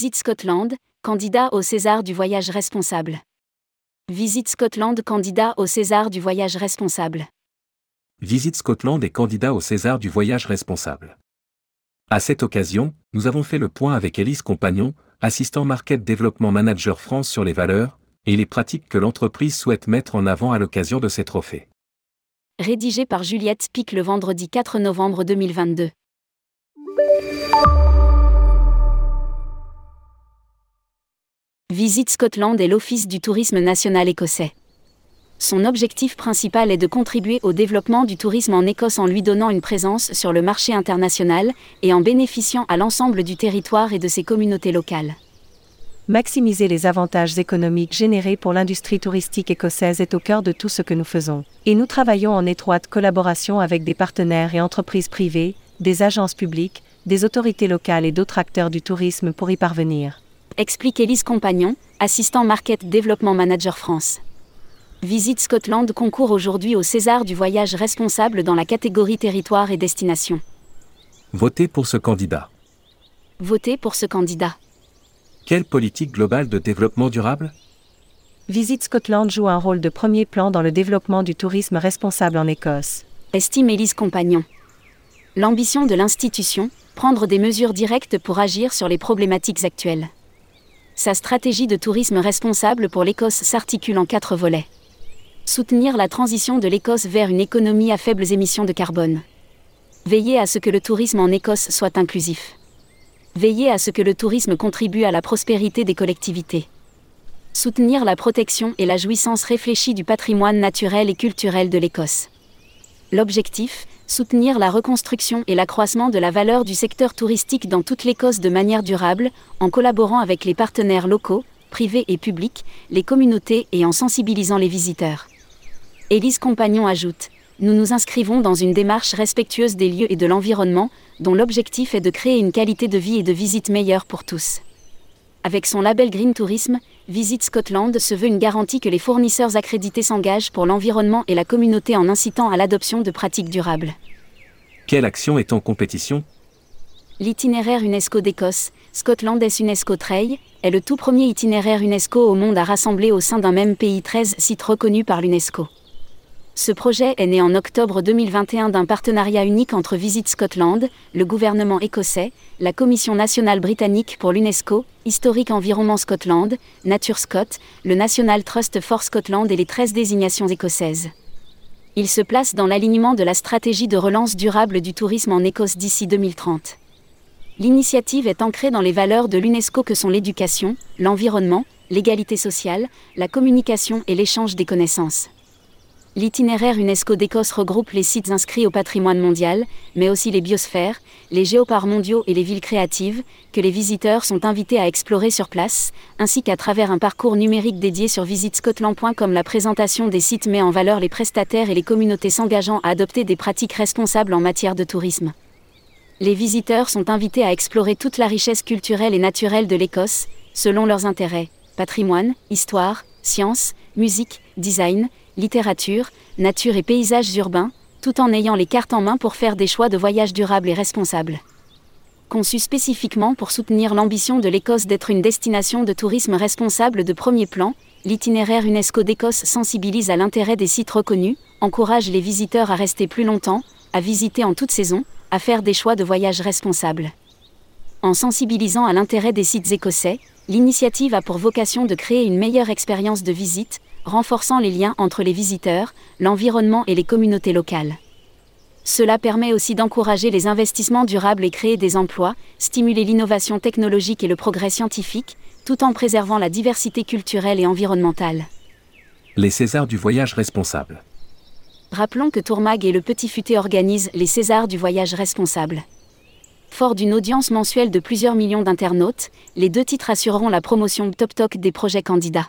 Visite Scotland, candidat au César du voyage responsable. Visite Scotland, candidat au César du voyage responsable. Visite Scotland et candidat au César du voyage responsable. À cette occasion, nous avons fait le point avec Élise Compagnon, assistant Market Development Manager France sur les valeurs et les pratiques que l'entreprise souhaite mettre en avant à l'occasion de ces trophées. Rédigé par Juliette Spic le vendredi 4 novembre 2022. Visite Scotland et l'Office du tourisme national écossais. Son objectif principal est de contribuer au développement du tourisme en Écosse en lui donnant une présence sur le marché international et en bénéficiant à l'ensemble du territoire et de ses communautés locales. Maximiser les avantages économiques générés pour l'industrie touristique écossaise est au cœur de tout ce que nous faisons, et nous travaillons en étroite collaboration avec des partenaires et entreprises privées, des agences publiques, des autorités locales et d'autres acteurs du tourisme pour y parvenir explique Élise Compagnon, assistant Market Development Manager France. Visite Scotland concourt aujourd'hui au César du voyage responsable dans la catégorie territoire et destination. Votez pour ce candidat. Votez pour ce candidat. Quelle politique globale de développement durable? Visite Scotland joue un rôle de premier plan dans le développement du tourisme responsable en Écosse. Estime Élise Compagnon. L'ambition de l'institution, prendre des mesures directes pour agir sur les problématiques actuelles. Sa stratégie de tourisme responsable pour l'Écosse s'articule en quatre volets. Soutenir la transition de l'Écosse vers une économie à faibles émissions de carbone. Veiller à ce que le tourisme en Écosse soit inclusif. Veiller à ce que le tourisme contribue à la prospérité des collectivités. Soutenir la protection et la jouissance réfléchie du patrimoine naturel et culturel de l'Écosse. L'objectif, soutenir la reconstruction et l'accroissement de la valeur du secteur touristique dans toute l'Écosse de manière durable, en collaborant avec les partenaires locaux, privés et publics, les communautés et en sensibilisant les visiteurs. Élise Compagnon ajoute Nous nous inscrivons dans une démarche respectueuse des lieux et de l'environnement, dont l'objectif est de créer une qualité de vie et de visite meilleure pour tous. Avec son label Green Tourism, Visit Scotland se veut une garantie que les fournisseurs accrédités s'engagent pour l'environnement et la communauté en incitant à l'adoption de pratiques durables. Quelle action est en compétition? L'itinéraire UNESCO d'Écosse, Scotland est UNESCO Trail, est le tout premier itinéraire UNESCO au monde à rassembler au sein d'un même pays 13 sites reconnus par l'UNESCO. Ce projet est né en octobre 2021 d'un partenariat unique entre Visit Scotland, le gouvernement écossais, la Commission nationale britannique pour l'UNESCO, Historique Environnement Scotland, Nature Scott, le National Trust for Scotland et les 13 désignations écossaises. Il se place dans l'alignement de la stratégie de relance durable du tourisme en Écosse d'ici 2030. L'initiative est ancrée dans les valeurs de l'UNESCO que sont l'éducation, l'environnement, l'égalité sociale, la communication et l'échange des connaissances. L'itinéraire UNESCO d'Écosse regroupe les sites inscrits au patrimoine mondial, mais aussi les biosphères, les géoparcs mondiaux et les villes créatives, que les visiteurs sont invités à explorer sur place, ainsi qu'à travers un parcours numérique dédié sur visitescotland.com. La présentation des sites met en valeur les prestataires et les communautés s'engageant à adopter des pratiques responsables en matière de tourisme. Les visiteurs sont invités à explorer toute la richesse culturelle et naturelle de l'Écosse, selon leurs intérêts patrimoine, histoire, sciences, musique, design, littérature, nature et paysages urbains, tout en ayant les cartes en main pour faire des choix de voyage durables et responsables. Conçu spécifiquement pour soutenir l'ambition de l'Écosse d'être une destination de tourisme responsable de premier plan, l'itinéraire UNESCO d'Écosse sensibilise à l'intérêt des sites reconnus, encourage les visiteurs à rester plus longtemps, à visiter en toute saison, à faire des choix de voyage responsables. En sensibilisant à l'intérêt des sites écossais, l'initiative a pour vocation de créer une meilleure expérience de visite, renforçant les liens entre les visiteurs, l'environnement et les communautés locales. Cela permet aussi d'encourager les investissements durables et créer des emplois, stimuler l'innovation technologique et le progrès scientifique, tout en préservant la diversité culturelle et environnementale. Les Césars du voyage responsable. Rappelons que Tourmag et le Petit Futé organisent les Césars du voyage responsable. Fort d'une audience mensuelle de plusieurs millions d'internautes, les deux titres assureront la promotion top top des projets candidats.